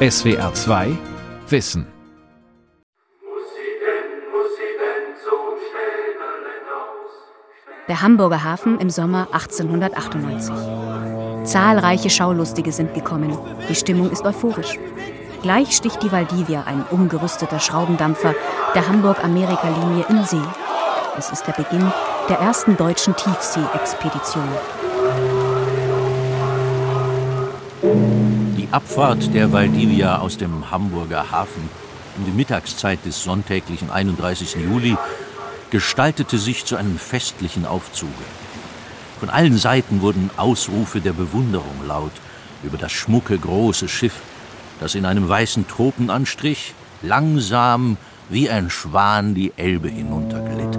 SWR 2 Wissen. Der Hamburger Hafen im Sommer 1898. Zahlreiche Schaulustige sind gekommen. Die Stimmung ist euphorisch. Gleich sticht die Valdivia, ein umgerüsteter Schraubendampfer der Hamburg-Amerika-Linie, in See. Es ist der Beginn der ersten deutschen Tiefsee-Expedition. Die Abfahrt der Valdivia aus dem Hamburger Hafen um die Mittagszeit des sonntäglichen 31. Juli gestaltete sich zu einem festlichen Aufzuge. Von allen Seiten wurden Ausrufe der Bewunderung laut über das schmucke große Schiff, das in einem weißen Tropenanstrich langsam wie ein Schwan die Elbe hinunterglitt.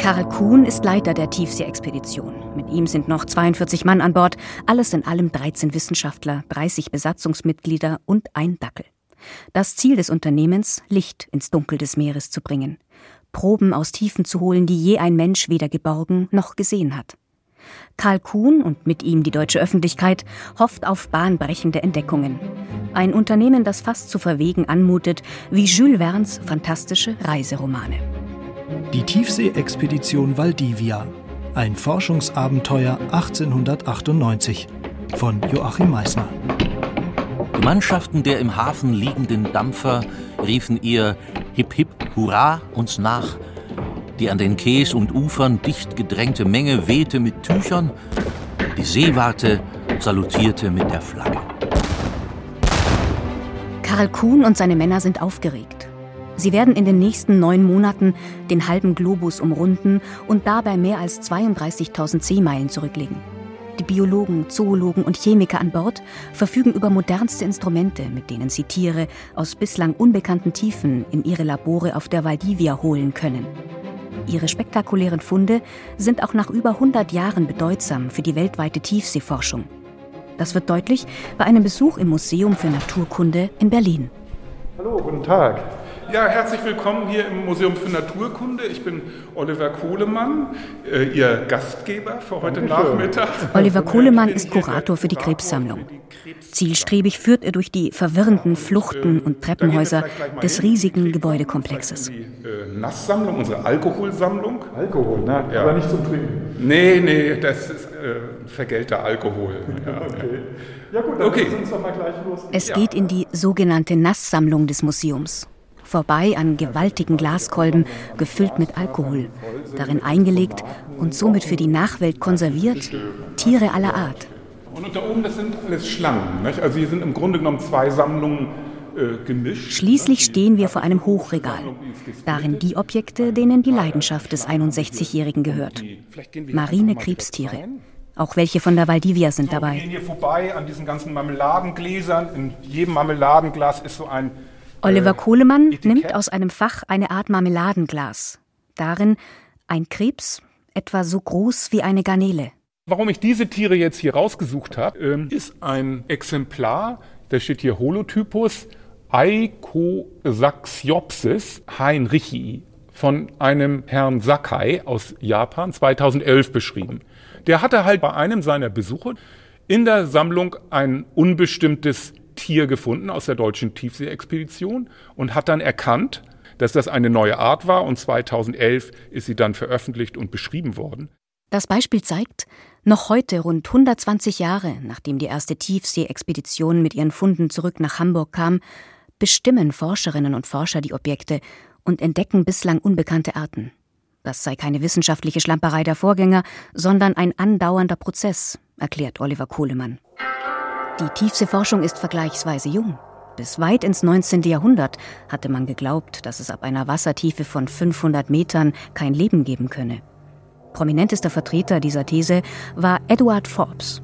Karl Kuhn ist Leiter der Tiefsee-Expedition. Mit ihm sind noch 42 Mann an Bord, alles in allem 13 Wissenschaftler, 30 Besatzungsmitglieder und ein Dackel. Das Ziel des Unternehmens, Licht ins Dunkel des Meeres zu bringen. Proben aus Tiefen zu holen, die je ein Mensch weder geborgen noch gesehen hat. Karl Kuhn und mit ihm die deutsche Öffentlichkeit hofft auf bahnbrechende Entdeckungen. Ein Unternehmen, das fast zu verwegen anmutet, wie Jules Verne's fantastische Reiseromane. Die Tiefsee-Expedition Valdivia. Ein Forschungsabenteuer 1898 von Joachim Meissner. Die Mannschaften der im Hafen liegenden Dampfer riefen ihr Hip Hip Hurra uns nach. Die an den Quais und Ufern dicht gedrängte Menge wehte mit Tüchern. Die Seewarte salutierte mit der Flagge. Karl Kuhn und seine Männer sind aufgeregt. Sie werden in den nächsten neun Monaten den halben Globus umrunden und dabei mehr als 32.000 Seemeilen zurücklegen. Die Biologen, Zoologen und Chemiker an Bord verfügen über modernste Instrumente, mit denen sie Tiere aus bislang unbekannten Tiefen in ihre Labore auf der Valdivia holen können. Ihre spektakulären Funde sind auch nach über 100 Jahren bedeutsam für die weltweite Tiefseeforschung. Das wird deutlich bei einem Besuch im Museum für Naturkunde in Berlin. Hallo, guten Tag. Ja, herzlich willkommen hier im Museum für Naturkunde. Ich bin Oliver Kohlemann, äh, Ihr Gastgeber für heute Nachmittag. Oliver Kohlemann ist Kurator für die Krebssammlung. Zielstrebig führt er durch die verwirrenden Fluchten und Treppenhäuser des riesigen Gebäudekomplexes. Die äh, Nasssammlung, unsere Alkoholsammlung. Alkohol, ne? Ja. aber nicht zum Trinken. Nee, nee, das ist äh, vergelter Alkohol. Ja, okay. Ja gut, dann Okay. uns doch mal gleich los. Es geht in die sogenannte Nasssammlung des Museums. Vorbei an gewaltigen Glaskolben, gefüllt mit Alkohol, darin eingelegt und somit für die Nachwelt konserviert, Tiere aller Art. Und da oben, das sind alles Schlangen. Nicht? Also hier sind im Grunde genommen zwei Sammlungen äh, gemischt. Schließlich stehen wir vor einem Hochregal. Darin die Objekte, denen die Leidenschaft des 61-Jährigen gehört. Marine Krebstiere. Auch welche von der Valdivia sind Wir dabei. gehen hier vorbei an diesen ganzen Marmeladengläsern. In jedem Marmeladenglas ist so ein Oliver Kohlemann Etikett. nimmt aus einem Fach eine Art Marmeladenglas. Darin ein Krebs, etwa so groß wie eine Garnele. Warum ich diese Tiere jetzt hier rausgesucht habe, ähm, ist ein Exemplar, da steht hier Holotypus Eikosaxiopsis heinrichii von einem Herrn Sakai aus Japan 2011 beschrieben. Der hatte halt bei einem seiner Besuche in der Sammlung ein unbestimmtes Tier gefunden aus der deutschen Tiefsee-Expedition und hat dann erkannt, dass das eine neue Art war und 2011 ist sie dann veröffentlicht und beschrieben worden. Das Beispiel zeigt, noch heute, rund 120 Jahre nachdem die erste Tiefsee-Expedition mit ihren Funden zurück nach Hamburg kam, bestimmen Forscherinnen und Forscher die Objekte und entdecken bislang unbekannte Arten. Das sei keine wissenschaftliche Schlamperei der Vorgänger, sondern ein andauernder Prozess, erklärt Oliver Kohlemann. Die Tiefseeforschung ist vergleichsweise jung. Bis weit ins 19. Jahrhundert hatte man geglaubt, dass es ab einer Wassertiefe von 500 Metern kein Leben geben könne. Prominentester Vertreter dieser These war Edward Forbes.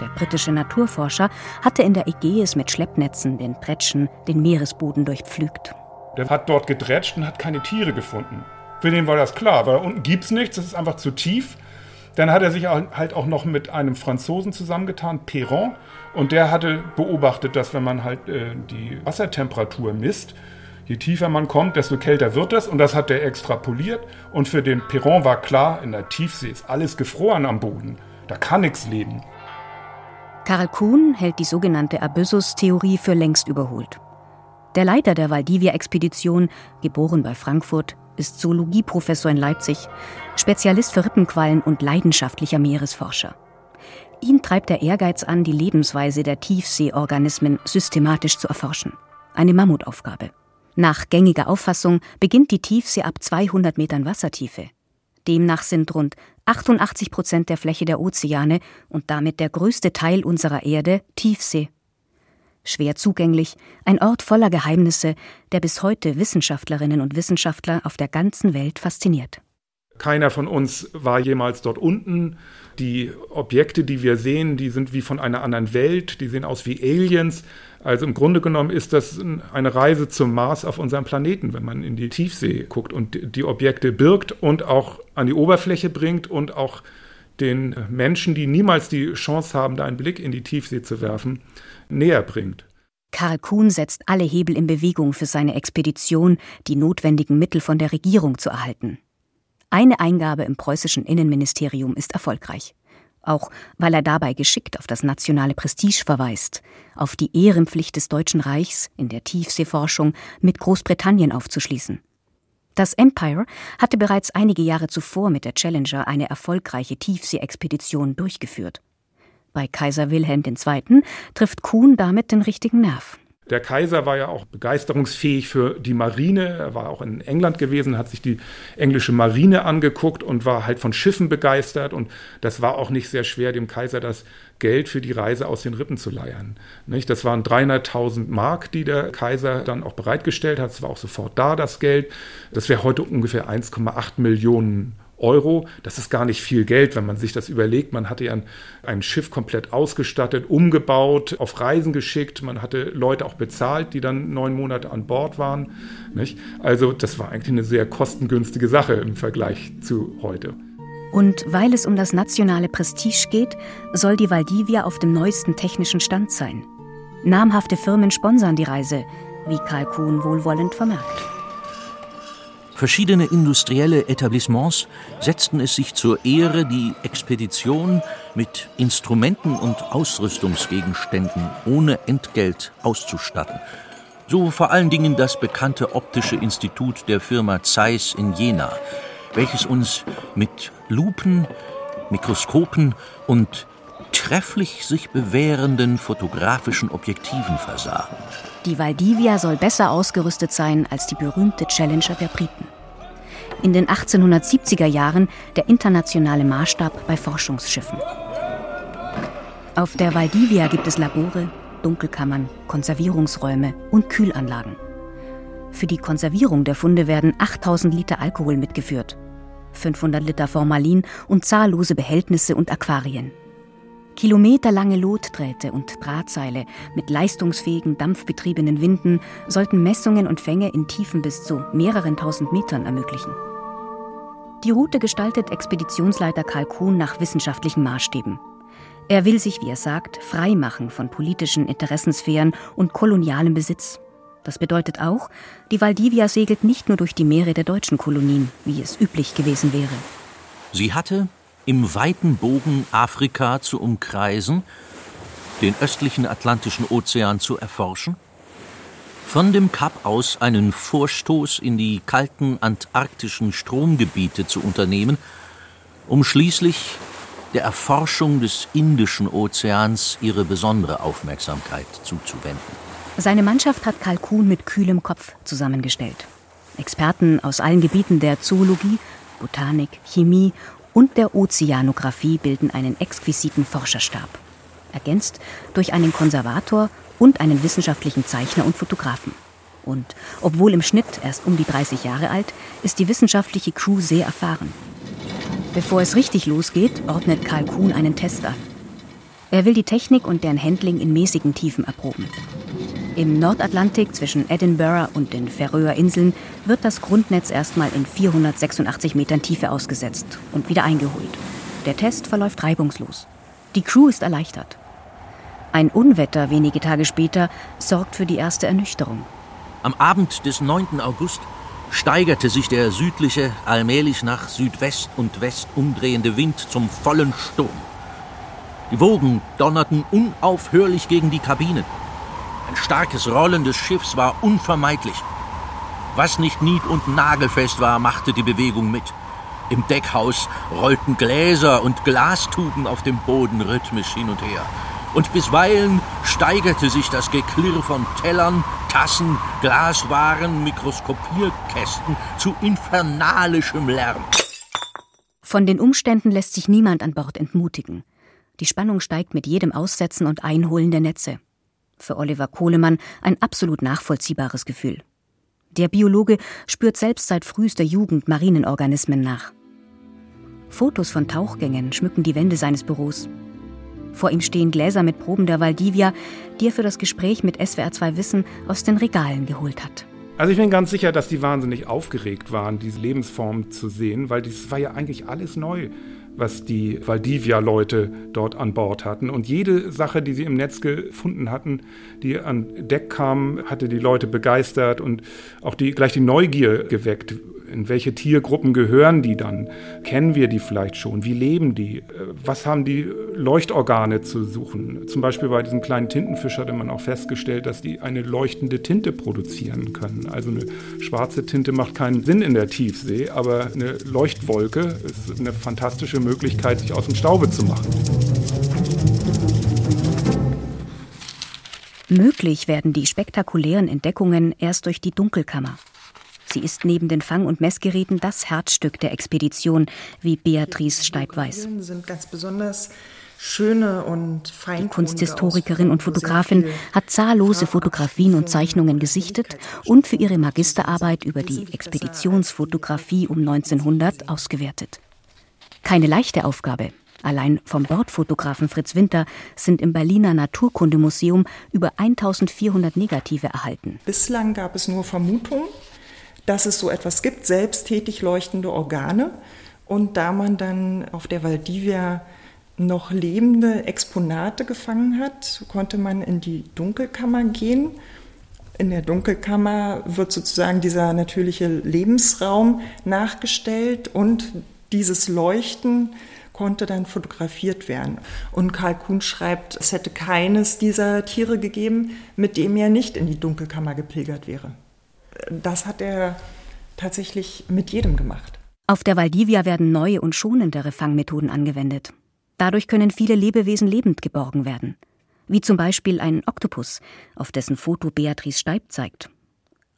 Der britische Naturforscher hatte in der Ägäis mit Schleppnetzen den Pretschen den Meeresboden durchpflügt. Der hat dort gedrätscht und hat keine Tiere gefunden. Für den war das klar, weil unten gibt's nichts, das ist einfach zu tief. Dann hat er sich halt auch noch mit einem Franzosen zusammengetan, Perron, und der hatte beobachtet, dass wenn man halt äh, die Wassertemperatur misst, je tiefer man kommt, desto kälter wird es. Und das hat er extrapoliert. Und für den Perron war klar, in der Tiefsee ist alles gefroren am Boden. Da kann nichts leben. Karl Kuhn hält die sogenannte Abyssus-Theorie für längst überholt. Der Leiter der Valdivia-Expedition, geboren bei Frankfurt, ist Zoologieprofessor in Leipzig, Spezialist für Rippenquallen und leidenschaftlicher Meeresforscher. Ihn treibt der Ehrgeiz an, die Lebensweise der Tiefseeorganismen systematisch zu erforschen. Eine Mammutaufgabe. Nach gängiger Auffassung beginnt die Tiefsee ab 200 Metern Wassertiefe. Demnach sind rund 88 Prozent der Fläche der Ozeane und damit der größte Teil unserer Erde Tiefsee. Schwer zugänglich, ein Ort voller Geheimnisse, der bis heute Wissenschaftlerinnen und Wissenschaftler auf der ganzen Welt fasziniert. Keiner von uns war jemals dort unten. Die Objekte, die wir sehen, die sind wie von einer anderen Welt, die sehen aus wie Aliens. Also im Grunde genommen ist das eine Reise zum Mars auf unserem Planeten, wenn man in die Tiefsee guckt und die Objekte birgt und auch an die Oberfläche bringt und auch den Menschen, die niemals die Chance haben, da einen Blick in die Tiefsee zu werfen, näher bringt. Karl Kuhn setzt alle Hebel in Bewegung für seine Expedition, die notwendigen Mittel von der Regierung zu erhalten. Eine Eingabe im preußischen Innenministerium ist erfolgreich. Auch weil er dabei geschickt auf das nationale Prestige verweist, auf die Ehrenpflicht des Deutschen Reichs in der Tiefseeforschung mit Großbritannien aufzuschließen. Das Empire hatte bereits einige Jahre zuvor mit der Challenger eine erfolgreiche Tiefseeexpedition durchgeführt. Bei Kaiser Wilhelm II. trifft Kuhn damit den richtigen Nerv. Der Kaiser war ja auch begeisterungsfähig für die Marine. Er war auch in England gewesen, hat sich die englische Marine angeguckt und war halt von Schiffen begeistert. Und das war auch nicht sehr schwer, dem Kaiser das Geld für die Reise aus den Rippen zu leiern. Das waren 300.000 Mark, die der Kaiser dann auch bereitgestellt hat. Es war auch sofort da, das Geld. Das wäre heute ungefähr 1,8 Millionen Euro. Das ist gar nicht viel Geld, wenn man sich das überlegt. Man hatte ja ein, ein, Schiff komplett ausgestattet, umgebaut, auf Reisen geschickt. Man hatte Leute auch bezahlt, die dann neun Monate an Bord waren. Nicht? Also das war eigentlich eine sehr kostengünstige Sache im Vergleich zu heute. Und weil es um das nationale Prestige geht, soll die Valdivia auf dem neuesten technischen Stand sein. Namhafte Firmen sponsern die Reise, wie Karl Kuhn wohlwollend vermerkt. Verschiedene industrielle Etablissements setzten es sich zur Ehre, die Expedition mit Instrumenten und Ausrüstungsgegenständen ohne Entgelt auszustatten. So vor allen Dingen das bekannte Optische Institut der Firma Zeiss in Jena, welches uns mit Lupen, Mikroskopen und trefflich sich bewährenden fotografischen Objektiven versah. Die Valdivia soll besser ausgerüstet sein als die berühmte Challenger der Briten. In den 1870er Jahren der internationale Maßstab bei Forschungsschiffen. Auf der Valdivia gibt es Labore, Dunkelkammern, Konservierungsräume und Kühlanlagen. Für die Konservierung der Funde werden 8000 Liter Alkohol mitgeführt, 500 Liter Formalin und zahllose Behältnisse und Aquarien. Kilometerlange Lotdrähte und Drahtseile mit leistungsfähigen dampfbetriebenen Winden sollten Messungen und Fänge in Tiefen bis zu mehreren tausend Metern ermöglichen. Die Route gestaltet Expeditionsleiter Karl Kuhn nach wissenschaftlichen Maßstäben. Er will sich, wie er sagt, frei machen von politischen Interessensphären und kolonialem Besitz. Das bedeutet auch, die Valdivia segelt nicht nur durch die Meere der deutschen Kolonien, wie es üblich gewesen wäre. Sie hatte, im weiten Bogen Afrika zu umkreisen, den östlichen Atlantischen Ozean zu erforschen, von dem Kap aus einen Vorstoß in die kalten antarktischen Stromgebiete zu unternehmen, um schließlich der Erforschung des Indischen Ozeans ihre besondere Aufmerksamkeit zuzuwenden. Seine Mannschaft hat Kalkun mit kühlem Kopf zusammengestellt. Experten aus allen Gebieten der Zoologie, Botanik, Chemie und der Ozeanographie bilden einen exquisiten Forscherstab, ergänzt durch einen Konservator und einen wissenschaftlichen Zeichner und Fotografen. Und obwohl im Schnitt erst um die 30 Jahre alt, ist die wissenschaftliche Crew sehr erfahren. Bevor es richtig losgeht, ordnet Karl Kuhn einen Test an. Er will die Technik und deren Handling in mäßigen Tiefen erproben. Im Nordatlantik zwischen Edinburgh und den Färöer Inseln wird das Grundnetz erstmal in 486 Metern Tiefe ausgesetzt und wieder eingeholt. Der Test verläuft reibungslos. Die Crew ist erleichtert. Ein Unwetter wenige Tage später sorgt für die erste Ernüchterung. Am Abend des 9. August steigerte sich der südliche, allmählich nach Südwest und West umdrehende Wind zum vollen Sturm. Die Wogen donnerten unaufhörlich gegen die Kabinen. Ein starkes Rollen des Schiffs war unvermeidlich. Was nicht nied- und nagelfest war, machte die Bewegung mit. Im Deckhaus rollten Gläser und Glastuben auf dem Boden rhythmisch hin und her. Und bisweilen steigerte sich das Geklirr von Tellern, Tassen, Glaswaren, Mikroskopierkästen zu infernalischem Lärm. Von den Umständen lässt sich niemand an Bord entmutigen. Die Spannung steigt mit jedem Aussetzen und Einholen der Netze. Für Oliver Kohlemann ein absolut nachvollziehbares Gefühl. Der Biologe spürt selbst seit frühester Jugend Marinenorganismen nach. Fotos von Tauchgängen schmücken die Wände seines Büros. Vor ihm stehen Gläser mit Proben der Valdivia, die er für das Gespräch mit SWR2 Wissen aus den Regalen geholt hat. Also ich bin ganz sicher, dass die wahnsinnig aufgeregt waren, diese Lebensform zu sehen, weil das war ja eigentlich alles neu, was die Valdivia-Leute dort an Bord hatten. Und jede Sache, die sie im Netz gefunden hatten, die an Deck kam, hatte die Leute begeistert und auch die, gleich die Neugier geweckt in welche Tiergruppen gehören die dann? Kennen wir die vielleicht schon? Wie leben die? Was haben die Leuchtorgane zu suchen? Zum Beispiel bei diesem kleinen Tintenfisch hatte man auch festgestellt, dass die eine leuchtende Tinte produzieren können. Also eine schwarze Tinte macht keinen Sinn in der Tiefsee, aber eine Leuchtwolke ist eine fantastische Möglichkeit, sich aus dem Staube zu machen. Möglich werden die spektakulären Entdeckungen erst durch die Dunkelkammer. Sie ist neben den Fang- und Messgeräten das Herzstück der Expedition, wie Beatrice Steib weiß. sind ganz besonders schöne und Die Kunsthistorikerin und Fotografin hat zahllose Fotografien und Zeichnungen gesichtet und für ihre Magisterarbeit über die Expeditionsfotografie um 1900 ausgewertet. Keine leichte Aufgabe. Allein vom Bordfotografen Fritz Winter sind im Berliner Naturkundemuseum über 1400 Negative erhalten. Bislang gab es nur Vermutungen dass es so etwas gibt, selbsttätig leuchtende Organe. Und da man dann auf der Valdivia noch lebende Exponate gefangen hat, konnte man in die Dunkelkammer gehen. In der Dunkelkammer wird sozusagen dieser natürliche Lebensraum nachgestellt und dieses Leuchten konnte dann fotografiert werden. Und Karl Kuhn schreibt, es hätte keines dieser Tiere gegeben, mit dem er nicht in die Dunkelkammer gepilgert wäre das hat er tatsächlich mit jedem gemacht. Auf der Valdivia werden neue und schonendere Fangmethoden angewendet. Dadurch können viele Lebewesen lebend geborgen werden. Wie zum Beispiel ein Oktopus, auf dessen Foto Beatrice Steib zeigt.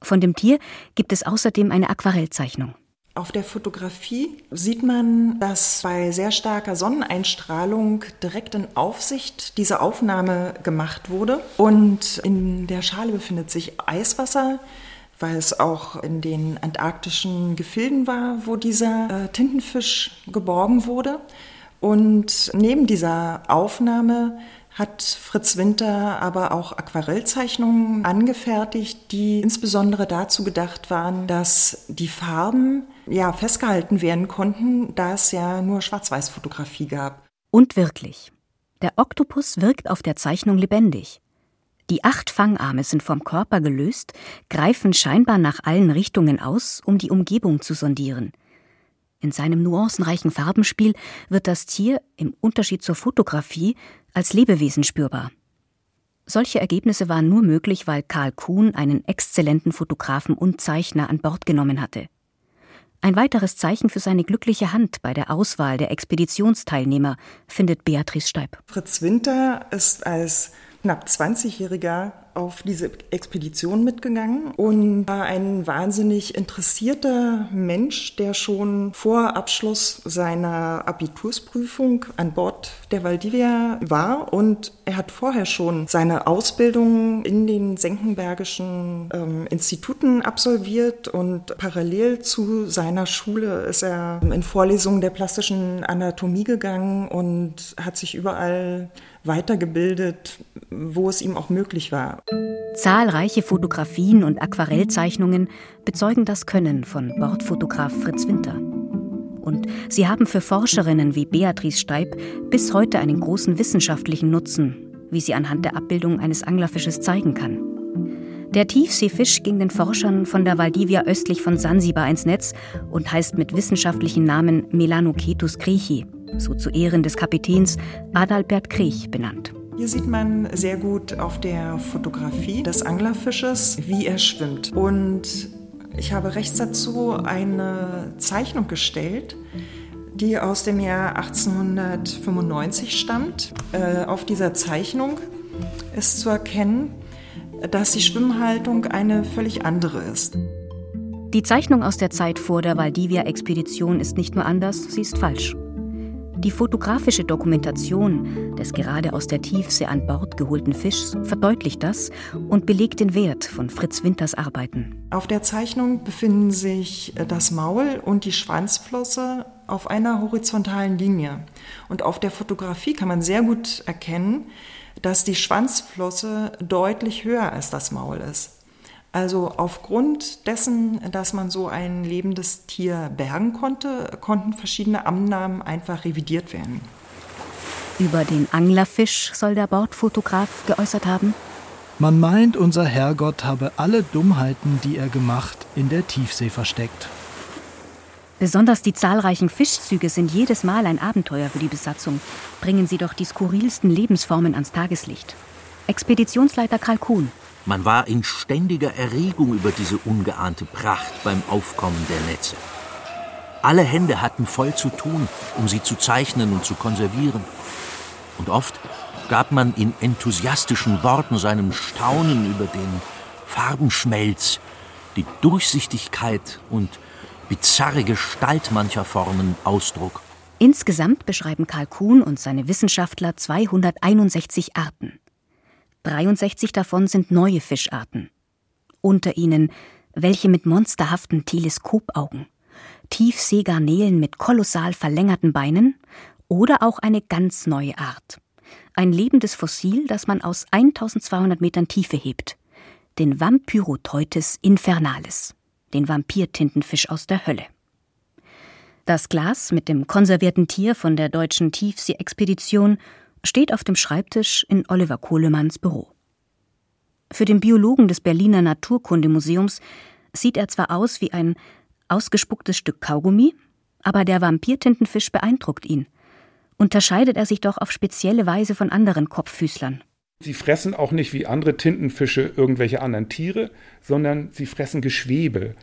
Von dem Tier gibt es außerdem eine Aquarellzeichnung. Auf der Fotografie sieht man, dass bei sehr starker Sonneneinstrahlung direkt in Aufsicht diese Aufnahme gemacht wurde. Und in der Schale befindet sich Eiswasser, weil es auch in den antarktischen Gefilden war, wo dieser äh, Tintenfisch geborgen wurde. Und neben dieser Aufnahme hat Fritz Winter aber auch Aquarellzeichnungen angefertigt, die insbesondere dazu gedacht waren, dass die Farben ja festgehalten werden konnten, da es ja nur Schwarz-Weiß-Fotografie gab. Und wirklich, der Oktopus wirkt auf der Zeichnung lebendig. Die acht Fangarme sind vom Körper gelöst, greifen scheinbar nach allen Richtungen aus, um die Umgebung zu sondieren. In seinem nuancenreichen Farbenspiel wird das Tier, im Unterschied zur Fotografie, als Lebewesen spürbar. Solche Ergebnisse waren nur möglich, weil Karl Kuhn einen exzellenten Fotografen und Zeichner an Bord genommen hatte. Ein weiteres Zeichen für seine glückliche Hand bei der Auswahl der Expeditionsteilnehmer findet Beatrice Steib. Fritz Winter ist als knapp 20-Jähriger auf diese Expedition mitgegangen und war ein wahnsinnig interessierter Mensch, der schon vor Abschluss seiner Abitursprüfung an Bord der Valdivia war und er hat vorher schon seine Ausbildung in den Senckenbergischen ähm, Instituten absolviert und parallel zu seiner Schule ist er in Vorlesungen der plastischen Anatomie gegangen und hat sich überall weitergebildet, wo es ihm auch möglich war. Zahlreiche Fotografien und Aquarellzeichnungen bezeugen das Können von Bordfotograf Fritz Winter. Und sie haben für Forscherinnen wie Beatrice Steib bis heute einen großen wissenschaftlichen Nutzen, wie sie anhand der Abbildung eines Anglerfisches zeigen kann. Der Tiefseefisch ging den Forschern von der Valdivia östlich von Sansibar ins Netz und heißt mit wissenschaftlichen Namen Melanocetus griechi. so zu Ehren des Kapitäns Adalbert Kriech benannt. Hier sieht man sehr gut auf der Fotografie des Anglerfisches, wie er schwimmt. Und ich habe rechts dazu eine Zeichnung gestellt, die aus dem Jahr 1895 stammt. Äh, auf dieser Zeichnung ist zu erkennen, dass die Schwimmhaltung eine völlig andere ist. Die Zeichnung aus der Zeit vor der Valdivia-Expedition ist nicht nur anders, sie ist falsch. Die fotografische Dokumentation des gerade aus der Tiefsee an Bord geholten Fischs verdeutlicht das und belegt den Wert von Fritz Winters Arbeiten. Auf der Zeichnung befinden sich das Maul und die Schwanzflosse auf einer horizontalen Linie. Und auf der Fotografie kann man sehr gut erkennen, dass die Schwanzflosse deutlich höher als das Maul ist. Also aufgrund dessen, dass man so ein lebendes Tier bergen konnte, konnten verschiedene Annahmen einfach revidiert werden. Über den Anglerfisch soll der Bordfotograf geäußert haben. Man meint, unser Herrgott habe alle Dummheiten, die er gemacht, in der Tiefsee versteckt. Besonders die zahlreichen Fischzüge sind jedes Mal ein Abenteuer für die Besatzung, bringen sie doch die skurrilsten Lebensformen ans Tageslicht. Expeditionsleiter Kalkun. Man war in ständiger Erregung über diese ungeahnte Pracht beim Aufkommen der Netze. Alle Hände hatten voll zu tun, um sie zu zeichnen und zu konservieren. Und oft gab man in enthusiastischen Worten seinem Staunen über den Farbenschmelz, die Durchsichtigkeit und bizarre Gestalt mancher Formen Ausdruck. Insgesamt beschreiben Karl Kuhn und seine Wissenschaftler 261 Arten. 63 davon sind neue Fischarten. Unter ihnen welche mit monsterhaften Teleskopaugen, Tiefseegarnelen mit kolossal verlängerten Beinen oder auch eine ganz neue Art. Ein lebendes Fossil, das man aus 1200 Metern Tiefe hebt. Den Vampyroteutes infernalis den Vampirtintenfisch aus der Hölle. Das Glas mit dem konservierten Tier von der deutschen Tiefsee-Expedition steht auf dem Schreibtisch in Oliver Kohlemanns Büro. Für den Biologen des Berliner Naturkundemuseums sieht er zwar aus wie ein ausgespucktes Stück Kaugummi, aber der Vampirtintenfisch beeindruckt ihn. Unterscheidet er sich doch auf spezielle Weise von anderen Kopffüßlern. Sie fressen auch nicht wie andere Tintenfische irgendwelche anderen Tiere, sondern sie fressen Geschwebe.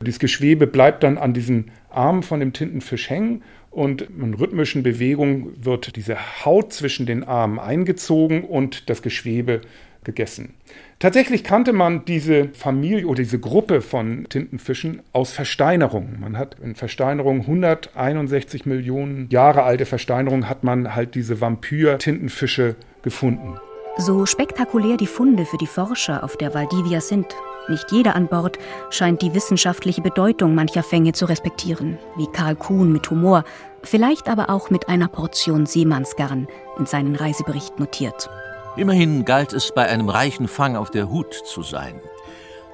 Dieses Geschwebe bleibt dann an diesen Armen von dem Tintenfisch hängen und in rhythmischen Bewegungen wird diese Haut zwischen den Armen eingezogen und das Geschwebe gegessen. Tatsächlich kannte man diese Familie oder diese Gruppe von Tintenfischen aus Versteinerungen. Man hat in Versteinerungen 161 Millionen Jahre alte Versteinerungen hat man halt diese Vampir-Tintenfische gefunden. So spektakulär die Funde für die Forscher auf der Valdivia sind, nicht jeder an Bord scheint die wissenschaftliche Bedeutung mancher Fänge zu respektieren, wie Karl Kuhn mit Humor, vielleicht aber auch mit einer Portion Seemannsgarn in seinen Reisebericht notiert. Immerhin galt es bei einem reichen Fang auf der Hut zu sein.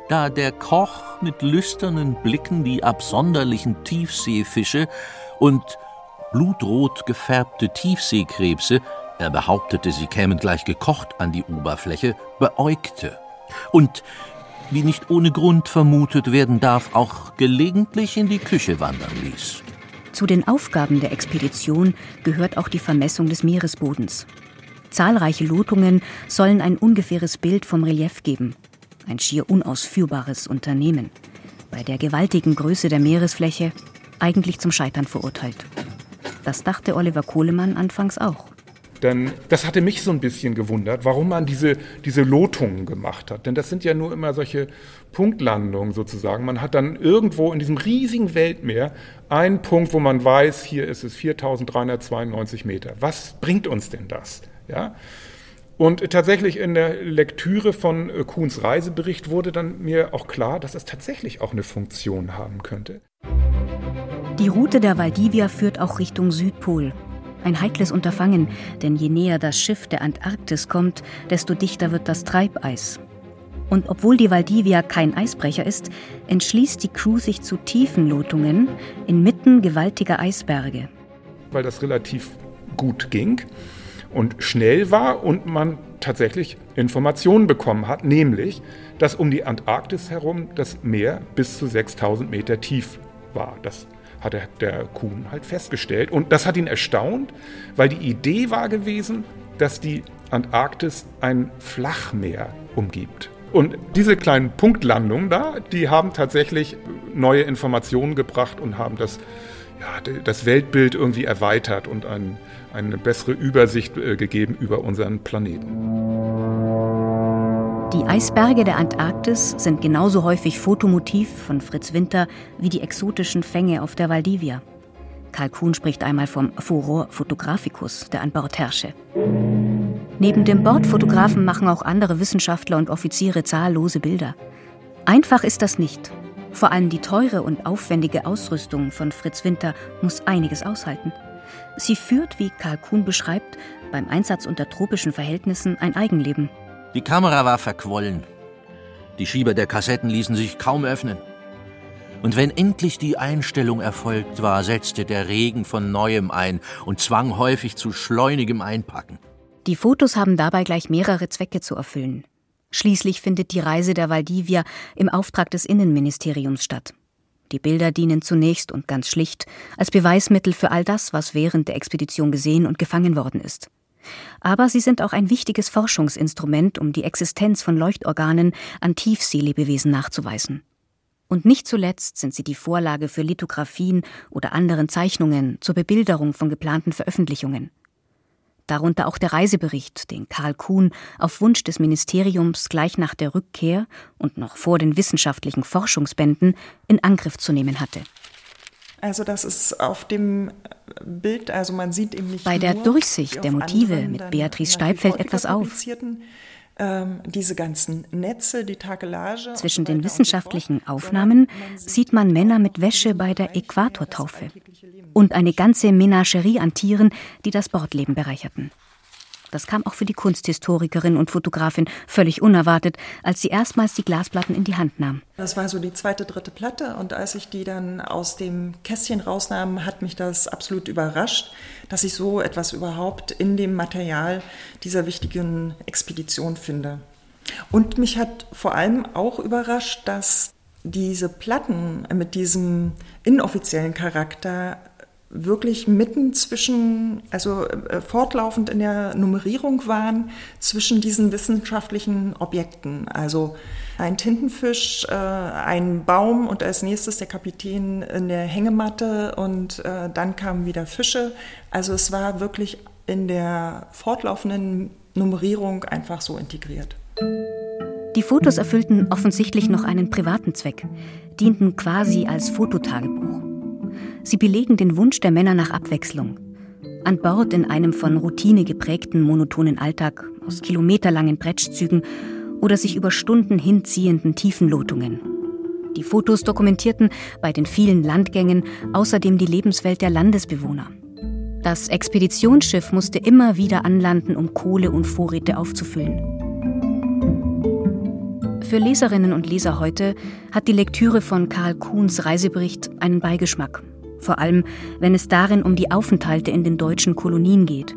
Da der Koch mit lüsternen Blicken die absonderlichen Tiefseefische und blutrot gefärbte Tiefseekrebse er behauptete, sie kämen gleich gekocht an die Oberfläche, beäugte. Und, wie nicht ohne Grund vermutet werden darf, auch gelegentlich in die Küche wandern ließ. Zu den Aufgaben der Expedition gehört auch die Vermessung des Meeresbodens. Zahlreiche Lotungen sollen ein ungefähres Bild vom Relief geben. Ein schier unausführbares Unternehmen. Bei der gewaltigen Größe der Meeresfläche eigentlich zum Scheitern verurteilt. Das dachte Oliver Kohlemann anfangs auch. Denn das hatte mich so ein bisschen gewundert, warum man diese, diese Lotungen gemacht hat. Denn das sind ja nur immer solche Punktlandungen sozusagen. Man hat dann irgendwo in diesem riesigen Weltmeer einen Punkt, wo man weiß, hier ist es 4392 Meter. Was bringt uns denn das? Ja? Und tatsächlich in der Lektüre von Kuhns Reisebericht wurde dann mir auch klar, dass es tatsächlich auch eine Funktion haben könnte. Die Route der Valdivia führt auch Richtung Südpol, ein heikles Unterfangen, denn je näher das Schiff der Antarktis kommt, desto dichter wird das Treibeis. Und obwohl die Valdivia kein Eisbrecher ist, entschließt die Crew sich zu tiefen Lotungen inmitten gewaltiger Eisberge. Weil das relativ gut ging und schnell war und man tatsächlich Informationen bekommen hat, nämlich, dass um die Antarktis herum das Meer bis zu 6000 Meter tief war. Das hat der, der Kuhn halt festgestellt. Und das hat ihn erstaunt, weil die Idee war gewesen, dass die Antarktis ein Flachmeer umgibt. Und diese kleinen Punktlandungen da, die haben tatsächlich neue Informationen gebracht und haben das, ja, das Weltbild irgendwie erweitert und ein, eine bessere Übersicht äh, gegeben über unseren Planeten. Die Eisberge der Antarktis sind genauso häufig Fotomotiv von Fritz Winter wie die exotischen Fänge auf der Valdivia. Karl Kuhn spricht einmal vom Furor photographicus, der an Bord herrsche. Neben dem Bordfotografen machen auch andere Wissenschaftler und Offiziere zahllose Bilder. Einfach ist das nicht. Vor allem die teure und aufwendige Ausrüstung von Fritz Winter muss einiges aushalten. Sie führt, wie Karl Kuhn beschreibt, beim Einsatz unter tropischen Verhältnissen ein Eigenleben. Die Kamera war verquollen. Die Schieber der Kassetten ließen sich kaum öffnen. Und wenn endlich die Einstellung erfolgt war, setzte der Regen von neuem ein und zwang häufig zu schleunigem Einpacken. Die Fotos haben dabei gleich mehrere Zwecke zu erfüllen. Schließlich findet die Reise der Valdivia im Auftrag des Innenministeriums statt. Die Bilder dienen zunächst und ganz schlicht als Beweismittel für all das, was während der Expedition gesehen und gefangen worden ist. Aber sie sind auch ein wichtiges Forschungsinstrument, um die Existenz von Leuchtorganen an Tiefseelebewesen nachzuweisen. Und nicht zuletzt sind sie die Vorlage für Lithografien oder anderen Zeichnungen zur Bebilderung von geplanten Veröffentlichungen. Darunter auch der Reisebericht, den Karl Kuhn auf Wunsch des Ministeriums gleich nach der Rückkehr und noch vor den wissenschaftlichen Forschungsbänden in Angriff zu nehmen hatte. Also das ist auf dem Bild, also man sieht eben nicht Bei der Durchsicht der Motive mit Beatrice Steib fällt etwas auf. Ähm, diese ganzen Netze, die Takelage. Zwischen den wissenschaftlichen Aufnahmen sieht man Männer mit Wäsche bei der Äquatortaufe und eine ganze Menagerie an Tieren, die das Bordleben bereicherten. Das kam auch für die Kunsthistorikerin und Fotografin völlig unerwartet, als sie erstmals die Glasplatten in die Hand nahm. Das war so die zweite, dritte Platte und als ich die dann aus dem Kästchen rausnahm, hat mich das absolut überrascht, dass ich so etwas überhaupt in dem Material dieser wichtigen Expedition finde. Und mich hat vor allem auch überrascht, dass diese Platten mit diesem inoffiziellen Charakter wirklich mitten zwischen, also äh, fortlaufend in der Nummerierung waren zwischen diesen wissenschaftlichen Objekten. Also ein Tintenfisch, äh, ein Baum und als nächstes der Kapitän in der Hängematte und äh, dann kamen wieder Fische. Also es war wirklich in der fortlaufenden Nummerierung einfach so integriert. Die Fotos erfüllten offensichtlich noch einen privaten Zweck, dienten quasi als Fototagebuch. Sie belegen den Wunsch der Männer nach Abwechslung. An Bord in einem von Routine geprägten monotonen Alltag aus kilometerlangen Bretschzügen oder sich über Stunden hinziehenden Tiefenlotungen. Die Fotos dokumentierten bei den vielen Landgängen außerdem die Lebenswelt der Landesbewohner. Das Expeditionsschiff musste immer wieder anlanden, um Kohle und Vorräte aufzufüllen. Für Leserinnen und Leser heute hat die Lektüre von Karl Kuhns Reisebericht einen Beigeschmack vor allem wenn es darin um die Aufenthalte in den deutschen Kolonien geht.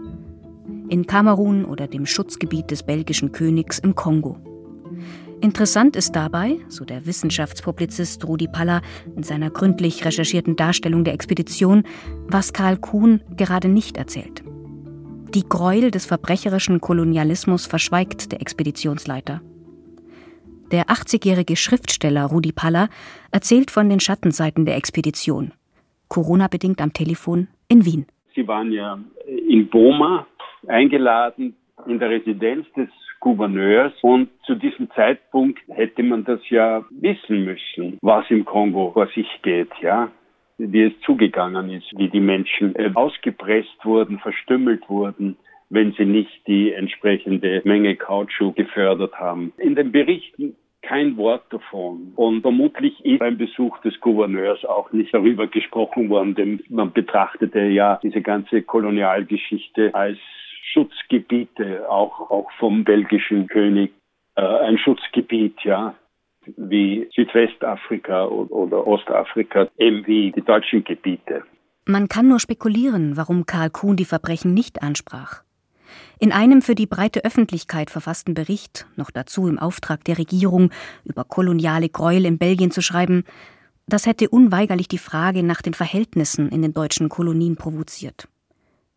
In Kamerun oder dem Schutzgebiet des belgischen Königs im Kongo. Interessant ist dabei, so der Wissenschaftspublizist Rudi Palla in seiner gründlich recherchierten Darstellung der Expedition, was Karl Kuhn gerade nicht erzählt. Die Gräuel des verbrecherischen Kolonialismus verschweigt der Expeditionsleiter. Der 80-jährige Schriftsteller Rudi Palla erzählt von den Schattenseiten der Expedition. Corona-bedingt am Telefon in Wien. Sie waren ja in Boma eingeladen in der Residenz des Gouverneurs und zu diesem Zeitpunkt hätte man das ja wissen müssen, was im Kongo vor sich geht, ja wie es zugegangen ist, wie die Menschen äh, ausgepresst wurden, verstümmelt wurden, wenn sie nicht die entsprechende Menge Kautschuk gefördert haben. In den Berichten kein Wort davon. Und vermutlich ist beim Besuch des Gouverneurs auch nicht darüber gesprochen worden, denn man betrachtete ja diese ganze Kolonialgeschichte als Schutzgebiete, auch, auch vom belgischen König, äh, ein Schutzgebiet, ja, wie Südwestafrika oder Ostafrika, eben wie die deutschen Gebiete. Man kann nur spekulieren, warum Karl Kuhn die Verbrechen nicht ansprach. In einem für die breite Öffentlichkeit verfassten Bericht, noch dazu im Auftrag der Regierung, über koloniale Gräuel in Belgien zu schreiben, Das hätte unweigerlich die Frage nach den Verhältnissen in den deutschen Kolonien provoziert.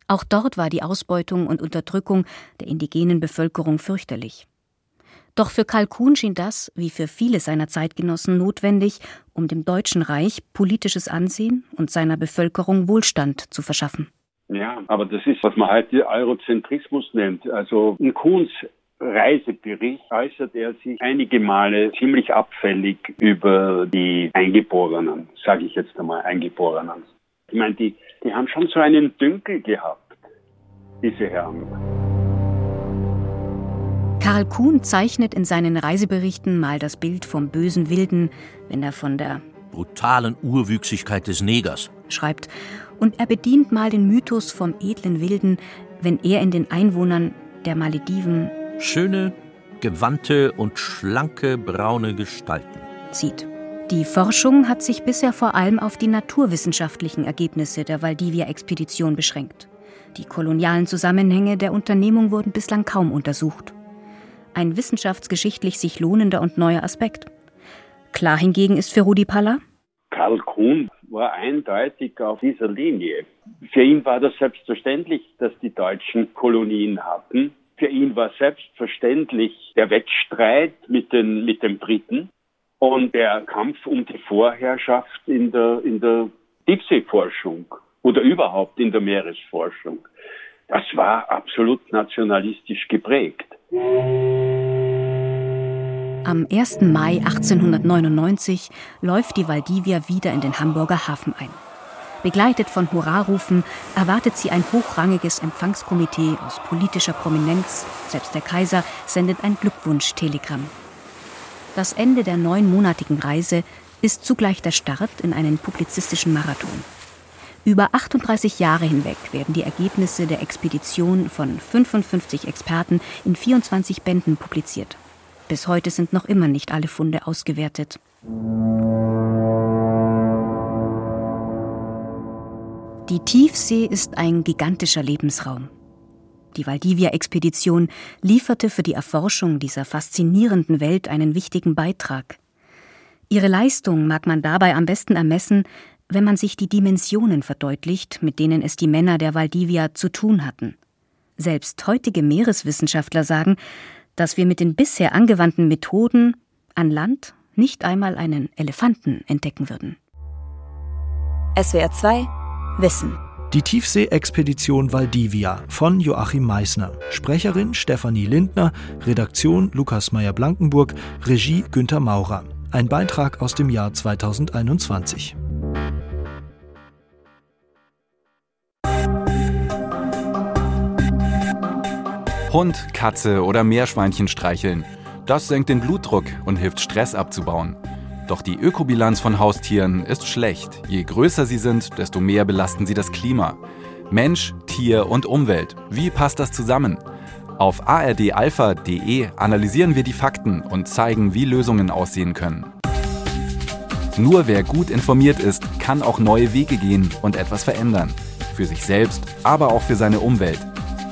Auch dort war die Ausbeutung und Unterdrückung der indigenen Bevölkerung fürchterlich. Doch für Kalkun schien das, wie für viele seiner Zeitgenossen, notwendig, um dem Deutschen Reich politisches Ansehen und seiner Bevölkerung Wohlstand zu verschaffen. Ja, aber das ist, was man heute Eurozentrismus nennt. Also in Kuhns Reisebericht äußert er sich einige Male ziemlich abfällig über die Eingeborenen, sage ich jetzt einmal Eingeborenen. Ich meine, die, die haben schon so einen Dünkel gehabt, diese Herren. Karl Kuhn zeichnet in seinen Reiseberichten mal das Bild vom bösen Wilden, wenn er von der brutalen Urwüchsigkeit des Negers schreibt, und er bedient mal den Mythos vom edlen Wilden, wenn er in den Einwohnern der Malediven schöne, gewandte und schlanke braune Gestalten sieht. Die Forschung hat sich bisher vor allem auf die naturwissenschaftlichen Ergebnisse der Valdivia-Expedition beschränkt. Die kolonialen Zusammenhänge der Unternehmung wurden bislang kaum untersucht. Ein wissenschaftsgeschichtlich sich lohnender und neuer Aspekt. Klar hingegen ist für Rudi Palla, Karl Kuhn war eindeutig auf dieser Linie. Für ihn war das selbstverständlich, dass die Deutschen Kolonien hatten. Für ihn war selbstverständlich der Wettstreit mit den, mit den Briten und der Kampf um die Vorherrschaft in der, in der Tiefseeforschung oder überhaupt in der Meeresforschung. Das war absolut nationalistisch geprägt. Am 1. Mai 1899 läuft die Valdivia wieder in den Hamburger Hafen ein. Begleitet von Hurrarufen erwartet sie ein hochrangiges Empfangskomitee aus politischer Prominenz. Selbst der Kaiser sendet ein Glückwunschtelegramm. Das Ende der neunmonatigen Reise ist zugleich der Start in einen publizistischen Marathon. Über 38 Jahre hinweg werden die Ergebnisse der Expedition von 55 Experten in 24 Bänden publiziert. Bis heute sind noch immer nicht alle Funde ausgewertet. Die Tiefsee ist ein gigantischer Lebensraum. Die Valdivia-Expedition lieferte für die Erforschung dieser faszinierenden Welt einen wichtigen Beitrag. Ihre Leistung mag man dabei am besten ermessen, wenn man sich die Dimensionen verdeutlicht, mit denen es die Männer der Valdivia zu tun hatten. Selbst heutige Meereswissenschaftler sagen, dass wir mit den bisher angewandten Methoden an Land nicht einmal einen Elefanten entdecken würden. SWR 2 Wissen die Tiefsee-Expedition Valdivia von Joachim Meissner. Sprecherin Stefanie Lindner, Redaktion Lukas Meyer-Blankenburg, Regie Günter Maurer. Ein Beitrag aus dem Jahr 2021. Hund, Katze oder Meerschweinchen streicheln. Das senkt den Blutdruck und hilft Stress abzubauen. Doch die Ökobilanz von Haustieren ist schlecht. Je größer sie sind, desto mehr belasten sie das Klima. Mensch, Tier und Umwelt. Wie passt das zusammen? Auf ardalpha.de analysieren wir die Fakten und zeigen, wie Lösungen aussehen können. Nur wer gut informiert ist, kann auch neue Wege gehen und etwas verändern. Für sich selbst, aber auch für seine Umwelt.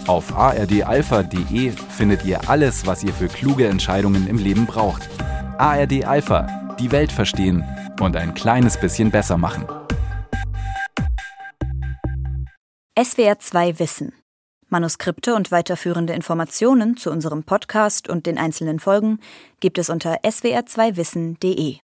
Auf ardalpha.de findet ihr alles, was ihr für kluge Entscheidungen im Leben braucht. ARD Alpha die Welt verstehen und ein kleines bisschen besser machen. SWR 2 Wissen. Manuskripte und weiterführende Informationen zu unserem Podcast und den einzelnen Folgen gibt es unter swr2wissen.de.